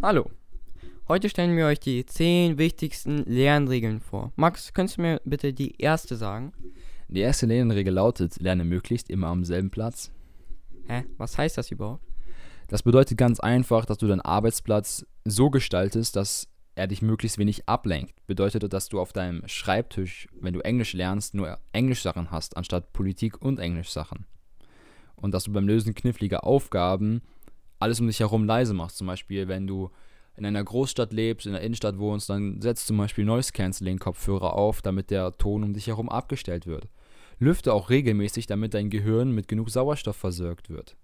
Hallo. Heute stellen wir euch die 10 wichtigsten Lernregeln vor. Max, könntest du mir bitte die erste sagen? Die erste Lernregel lautet, lerne möglichst immer am selben Platz. Hä? Was heißt das überhaupt? Das bedeutet ganz einfach, dass du deinen Arbeitsplatz so gestaltest, dass er dich möglichst wenig ablenkt. Bedeutet, dass du auf deinem Schreibtisch, wenn du Englisch lernst, nur Englisch-Sachen hast, anstatt Politik und Englisch-Sachen. Und dass du beim Lösen kniffliger Aufgaben alles um dich herum leise machst. Zum Beispiel, wenn du in einer Großstadt lebst, in der Innenstadt wohnst, dann setzt zum Beispiel Noise Cancelling Kopfhörer auf, damit der Ton um dich herum abgestellt wird. Lüfte auch regelmäßig, damit dein Gehirn mit genug Sauerstoff versorgt wird.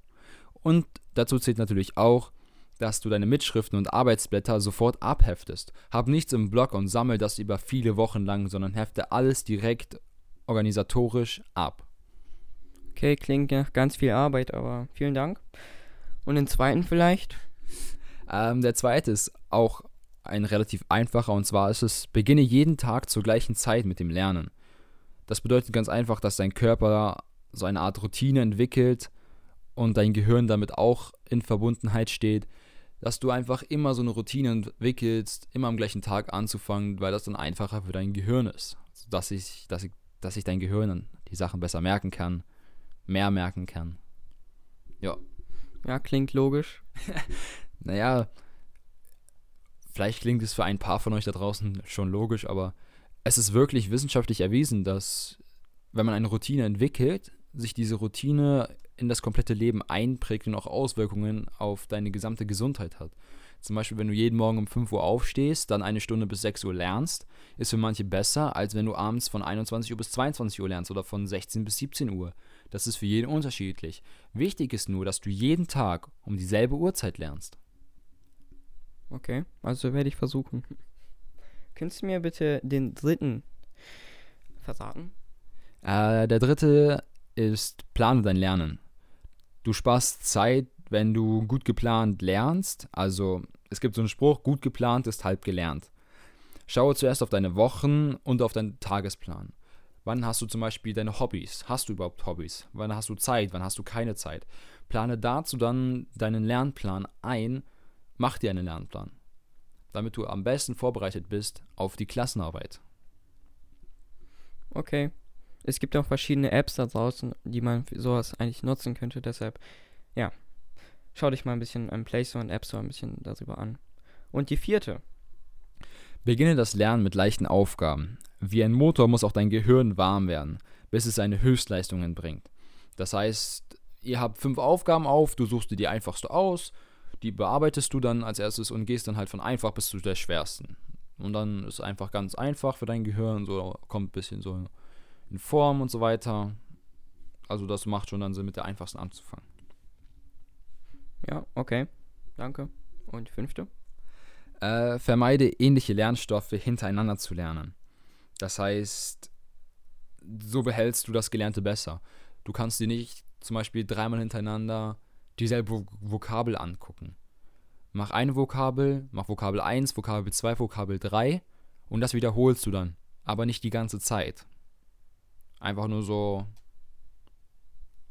Und dazu zählt natürlich auch, dass du deine Mitschriften und Arbeitsblätter sofort abheftest. Hab nichts im Blog und sammel das über viele Wochen lang, sondern hefte alles direkt organisatorisch ab. Okay, klingt nach ganz viel Arbeit, aber vielen Dank. Und den zweiten vielleicht? Ähm, der zweite ist auch ein relativ einfacher und zwar ist es, beginne jeden Tag zur gleichen Zeit mit dem Lernen. Das bedeutet ganz einfach, dass dein Körper so eine Art Routine entwickelt und dein Gehirn damit auch in Verbundenheit steht, dass du einfach immer so eine Routine entwickelst, immer am gleichen Tag anzufangen, weil das dann einfacher für dein Gehirn ist. Dass ich, dass ich, dass ich dein Gehirn die Sachen besser merken kann, mehr merken kann. Ja. Ja, klingt logisch. naja, vielleicht klingt es für ein paar von euch da draußen schon logisch, aber es ist wirklich wissenschaftlich erwiesen, dass wenn man eine Routine entwickelt, sich diese Routine in das komplette Leben einprägt und auch Auswirkungen auf deine gesamte Gesundheit hat. Zum Beispiel, wenn du jeden Morgen um 5 Uhr aufstehst, dann eine Stunde bis 6 Uhr lernst, ist für manche besser, als wenn du abends von 21 Uhr bis 22 Uhr lernst oder von 16 bis 17 Uhr. Das ist für jeden unterschiedlich. Wichtig ist nur, dass du jeden Tag um dieselbe Uhrzeit lernst. Okay, also werde ich versuchen. Könntest du mir bitte den dritten versagen? Äh, der dritte ist, plane dein Lernen. Du sparst Zeit, wenn du gut geplant lernst. Also es gibt so einen Spruch, gut geplant ist halb gelernt. Schaue zuerst auf deine Wochen und auf deinen Tagesplan. Wann hast du zum Beispiel deine Hobbys? Hast du überhaupt Hobbys? Wann hast du Zeit? Wann hast du keine Zeit? Plane dazu dann deinen Lernplan ein. Mach dir einen Lernplan, damit du am besten vorbereitet bist auf die Klassenarbeit. Okay. Es gibt auch verschiedene Apps da draußen, die man für sowas eigentlich nutzen könnte. Deshalb, ja, schau dich mal ein bisschen im Play Store und App Store ein bisschen darüber an. Und die vierte. Beginne das Lernen mit leichten Aufgaben. Wie ein Motor muss auch dein Gehirn warm werden, bis es seine Höchstleistungen bringt. Das heißt, ihr habt fünf Aufgaben auf, du suchst dir die einfachste aus, die bearbeitest du dann als erstes und gehst dann halt von einfach bis zu der schwersten. Und dann ist einfach ganz einfach für dein Gehirn, so kommt ein bisschen so in Form und so weiter. Also das macht schon dann Sinn, mit der einfachsten anzufangen. Ja, okay. Danke. Und fünfte? Äh, vermeide ähnliche Lernstoffe hintereinander zu lernen. Das heißt, so behältst du das Gelernte besser. Du kannst dir nicht zum Beispiel dreimal hintereinander dieselbe Vokabel angucken. Mach eine Vokabel, mach Vokabel 1, Vokabel 2, Vokabel 3 und das wiederholst du dann, aber nicht die ganze Zeit. Einfach nur so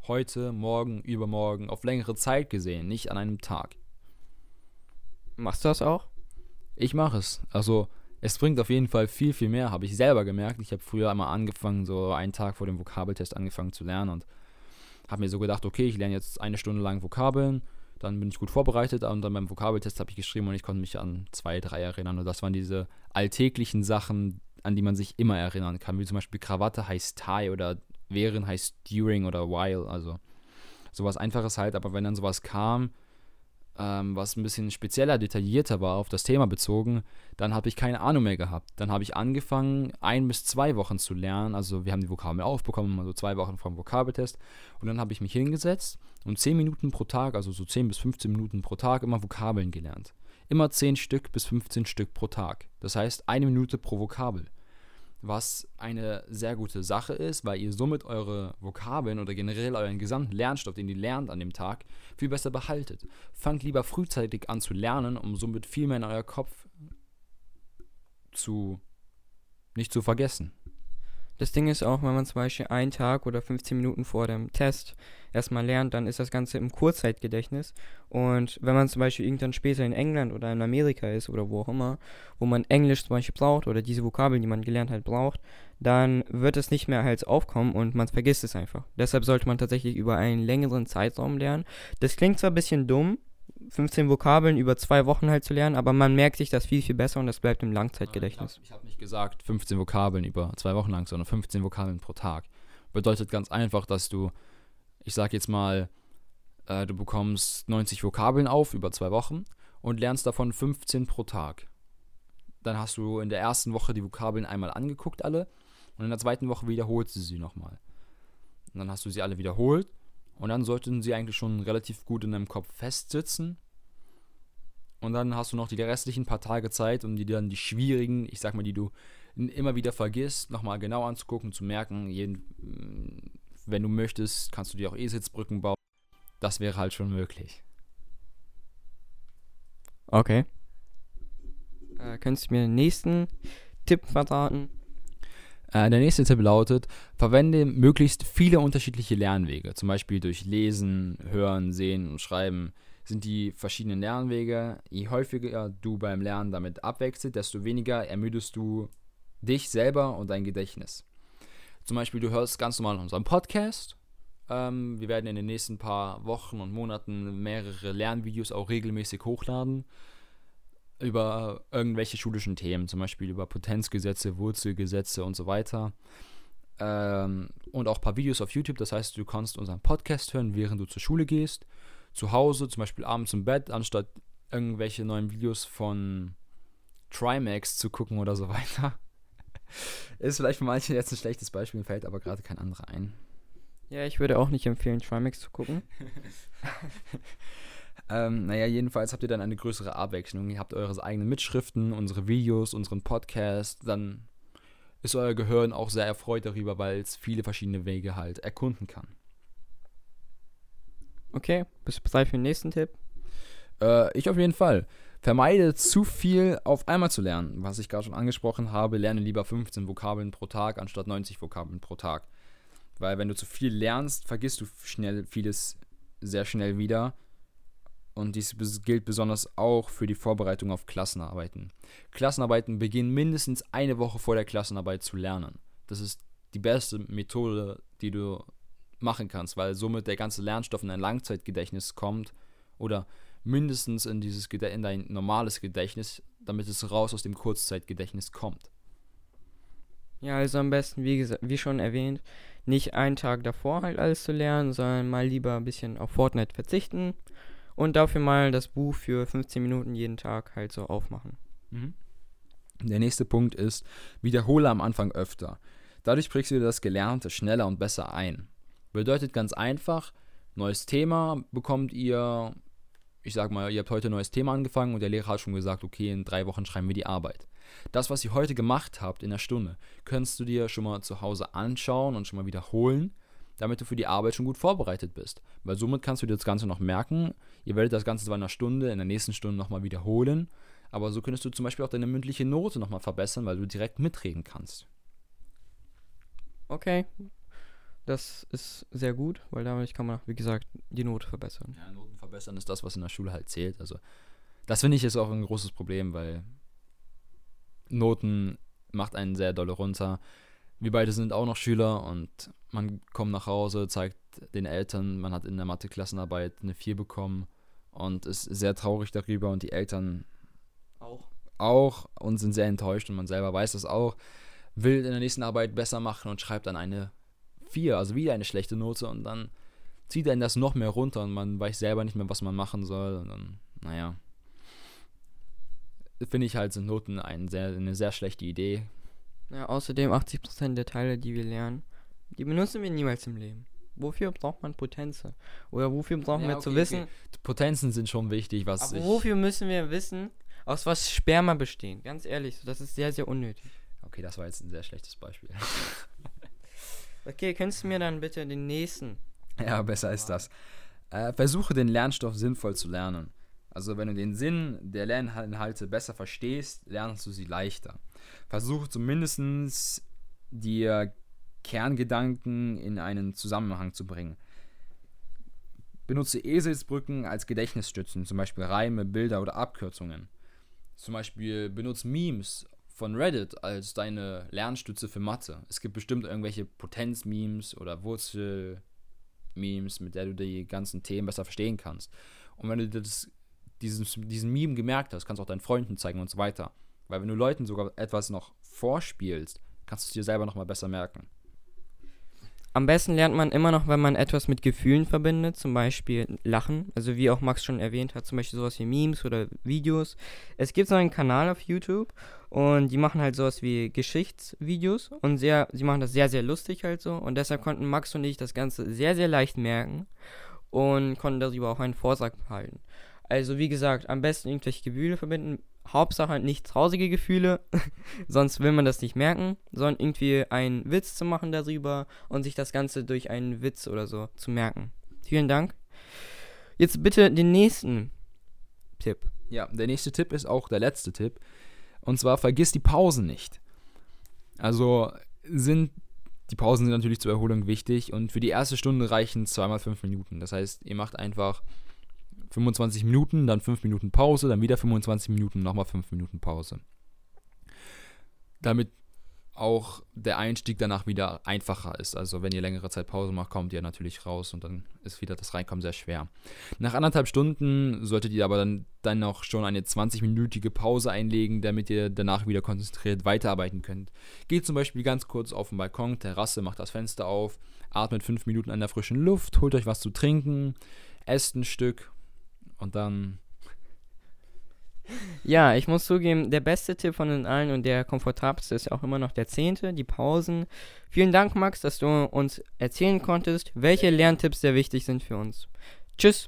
heute, morgen, übermorgen, auf längere Zeit gesehen, nicht an einem Tag. Machst du das auch? Ich mache es. Also es bringt auf jeden Fall viel, viel mehr, habe ich selber gemerkt. Ich habe früher einmal angefangen, so einen Tag vor dem Vokabeltest angefangen zu lernen und habe mir so gedacht, okay, ich lerne jetzt eine Stunde lang Vokabeln, dann bin ich gut vorbereitet und dann beim Vokabeltest habe ich geschrieben und ich konnte mich an zwei, drei erinnern. Und das waren diese alltäglichen Sachen, an die man sich immer erinnern kann, wie zum Beispiel Krawatte heißt tie oder während heißt during oder while, also sowas Einfaches halt, aber wenn dann sowas kam, ähm, was ein bisschen spezieller, detaillierter war, auf das Thema bezogen, dann habe ich keine Ahnung mehr gehabt. Dann habe ich angefangen, ein bis zwei Wochen zu lernen. Also wir haben die Vokabeln aufbekommen, also zwei Wochen vom Vokabeltest. Und dann habe ich mich hingesetzt und zehn Minuten pro Tag, also so 10 bis 15 Minuten pro Tag, immer Vokabeln gelernt. Immer 10 Stück bis 15 Stück pro Tag. Das heißt, eine Minute pro Vokabel was eine sehr gute Sache ist, weil ihr somit eure Vokabeln oder generell euren gesamten Lernstoff, den ihr lernt an dem Tag, viel besser behaltet. Fangt lieber frühzeitig an zu lernen, um somit viel mehr in euer Kopf zu nicht zu vergessen. Das Ding ist auch, wenn man zum Beispiel einen Tag oder 15 Minuten vor dem Test erstmal lernt, dann ist das Ganze im Kurzzeitgedächtnis. Und wenn man zum Beispiel irgendwann später in England oder in Amerika ist oder wo auch immer, wo man Englisch zum Beispiel braucht oder diese Vokabeln, die man gelernt hat, braucht, dann wird es nicht mehr halt aufkommen und man vergisst es einfach. Deshalb sollte man tatsächlich über einen längeren Zeitraum lernen. Das klingt zwar ein bisschen dumm, 15 Vokabeln über zwei Wochen halt zu lernen, aber man merkt sich das viel, viel besser und das bleibt im Langzeitgedächtnis. Ich habe hab nicht gesagt 15 Vokabeln über zwei Wochen lang, sondern 15 Vokabeln pro Tag. Bedeutet ganz einfach, dass du, ich sag jetzt mal, äh, du bekommst 90 Vokabeln auf über zwei Wochen und lernst davon 15 pro Tag. Dann hast du in der ersten Woche die Vokabeln einmal angeguckt, alle, und in der zweiten Woche wiederholst du sie nochmal. Und dann hast du sie alle wiederholt und dann sollten sie eigentlich schon relativ gut in deinem Kopf festsitzen. Und dann hast du noch die restlichen paar Tage Zeit, um dir dann die schwierigen, ich sag mal, die du immer wieder vergisst, nochmal genau anzugucken, zu merken. Jeden, wenn du möchtest, kannst du dir auch E-Sitzbrücken bauen. Das wäre halt schon möglich. Okay. Äh, könntest du mir den nächsten Tipp verraten? Äh, der nächste Tipp lautet, verwende möglichst viele unterschiedliche Lernwege. Zum Beispiel durch Lesen, Hören, Sehen und Schreiben sind die verschiedenen Lernwege. Je häufiger du beim Lernen damit abwechselst, desto weniger ermüdest du dich selber und dein Gedächtnis. Zum Beispiel, du hörst ganz normal unseren Podcast. Ähm, wir werden in den nächsten paar Wochen und Monaten mehrere Lernvideos auch regelmäßig hochladen über irgendwelche schulischen Themen, zum Beispiel über Potenzgesetze, Wurzelgesetze und so weiter. Ähm, und auch ein paar Videos auf YouTube. Das heißt, du kannst unseren Podcast hören, während du zur Schule gehst. Zu Hause, zum Beispiel abends im Bett, anstatt irgendwelche neuen Videos von Trimax zu gucken oder so weiter. Ist vielleicht für manche jetzt ein schlechtes Beispiel, mir fällt aber gerade kein anderer ein. Ja, ich würde auch nicht empfehlen, Trimax zu gucken. Ähm, naja, jedenfalls habt ihr dann eine größere Abwechslung. Ihr habt eure eigenen Mitschriften, unsere Videos, unseren Podcast. Dann ist euer Gehirn auch sehr erfreut darüber, weil es viele verschiedene Wege halt erkunden kann. Okay, bist du bereit für den nächsten Tipp? Äh, ich auf jeden Fall. Vermeide zu viel auf einmal zu lernen. Was ich gerade schon angesprochen habe, lerne lieber 15 Vokabeln pro Tag anstatt 90 Vokabeln pro Tag. Weil wenn du zu viel lernst, vergisst du schnell vieles sehr schnell wieder und dies gilt besonders auch für die Vorbereitung auf Klassenarbeiten. Klassenarbeiten beginnen mindestens eine Woche vor der Klassenarbeit zu lernen. Das ist die beste Methode, die du machen kannst, weil somit der ganze Lernstoff in ein Langzeitgedächtnis kommt oder mindestens in dieses in dein normales Gedächtnis, damit es raus aus dem Kurzzeitgedächtnis kommt. Ja, also am besten, wie, wie schon erwähnt, nicht einen Tag davor halt alles zu lernen, sondern mal lieber ein bisschen auf Fortnite verzichten und dafür mal das Buch für 15 Minuten jeden Tag halt so aufmachen. Mhm. Der nächste Punkt ist, wiederhole am Anfang öfter. Dadurch prägst du das Gelernte schneller und besser ein. Bedeutet ganz einfach, neues Thema bekommt ihr, ich sag mal, ihr habt heute ein neues Thema angefangen und der Lehrer hat schon gesagt, okay, in drei Wochen schreiben wir die Arbeit. Das, was ihr heute gemacht habt in der Stunde, kannst du dir schon mal zu Hause anschauen und schon mal wiederholen damit du für die Arbeit schon gut vorbereitet bist. Weil somit kannst du dir das Ganze noch merken. Ihr werdet das Ganze zwar in einer Stunde, in der nächsten Stunde nochmal wiederholen, aber so könntest du zum Beispiel auch deine mündliche Note nochmal verbessern, weil du direkt mitreden kannst. Okay. Das ist sehr gut, weil damit kann man, wie gesagt, die Note verbessern. Ja, Noten verbessern ist das, was in der Schule halt zählt. Also, das finde ich ist auch ein großes Problem, weil Noten macht einen sehr dolle runter. Wir beide sind auch noch Schüler und man kommt nach Hause, zeigt den Eltern, man hat in der Mathe-Klassenarbeit eine 4 bekommen und ist sehr traurig darüber und die Eltern auch. auch und sind sehr enttäuscht und man selber weiß das auch, will in der nächsten Arbeit besser machen und schreibt dann eine 4, also wieder eine schlechte Note und dann zieht einen das noch mehr runter und man weiß selber nicht mehr, was man machen soll und dann, naja. Finde ich halt, sind Noten ein sehr, eine sehr schlechte Idee. Ja, außerdem 80% der Teile, die wir lernen, die benutzen wir niemals im Leben. Wofür braucht man Potenze? Oder wofür brauchen ja, wir okay, zu wissen? Okay. Potenzen sind schon wichtig, was Aber wofür müssen wir wissen, aus was Sperma bestehen? Ganz ehrlich, das ist sehr, sehr unnötig. Okay, das war jetzt ein sehr schlechtes Beispiel. okay, könntest du mir dann bitte den nächsten? Ja, besser ist das. Äh, versuche den Lernstoff sinnvoll zu lernen. Also wenn du den Sinn der Lerninhalte besser verstehst, lernst du sie leichter. Versuche zumindest dir Kerngedanken in einen Zusammenhang zu bringen. Benutze Eselsbrücken als Gedächtnisstützen, zum Beispiel Reime, Bilder oder Abkürzungen. Zum Beispiel benutze Memes von Reddit als deine Lernstütze für Mathe. Es gibt bestimmt irgendwelche Potenz-Memes oder Wurzel-Memes, mit der du die ganzen Themen besser verstehen kannst. Und wenn du das, diesen, diesen Meme gemerkt hast, kannst du auch deinen Freunden zeigen und so weiter. Weil wenn du Leuten sogar etwas noch vorspielst, kannst du es dir selber nochmal besser merken. Am besten lernt man immer noch, wenn man etwas mit Gefühlen verbindet, zum Beispiel Lachen. Also wie auch Max schon erwähnt hat, zum Beispiel sowas wie Memes oder Videos. Es gibt so einen Kanal auf YouTube und die machen halt sowas wie Geschichtsvideos und sehr, sie machen das sehr, sehr lustig halt so. Und deshalb konnten Max und ich das Ganze sehr, sehr leicht merken und konnten darüber auch einen Vortrag behalten. Also wie gesagt, am besten irgendwelche Gefühle verbinden. Hauptsache halt nicht traurige Gefühle, sonst will man das nicht merken, sondern irgendwie einen Witz zu machen darüber und sich das Ganze durch einen Witz oder so zu merken. Vielen Dank. Jetzt bitte den nächsten Tipp. Ja, der nächste Tipp ist auch der letzte Tipp. Und zwar vergiss die Pausen nicht. Also sind die Pausen sind natürlich zur Erholung wichtig und für die erste Stunde reichen zweimal fünf Minuten. Das heißt, ihr macht einfach 25 Minuten, dann 5 Minuten Pause, dann wieder 25 Minuten, nochmal 5 Minuten Pause. Damit auch der Einstieg danach wieder einfacher ist. Also wenn ihr längere Zeit Pause macht, kommt ihr natürlich raus und dann ist wieder das Reinkommen sehr schwer. Nach anderthalb Stunden solltet ihr aber dann, dann noch schon eine 20-minütige Pause einlegen, damit ihr danach wieder konzentriert weiterarbeiten könnt. Geht zum Beispiel ganz kurz auf den Balkon, Terrasse, macht das Fenster auf, atmet 5 Minuten an der frischen Luft, holt euch was zu trinken, esst ein Stück und dann. Ja, ich muss zugeben, der beste Tipp von den allen und der komfortabelste ist auch immer noch der zehnte, die Pausen. Vielen Dank, Max, dass du uns erzählen konntest, welche Lerntipps sehr wichtig sind für uns. Tschüss.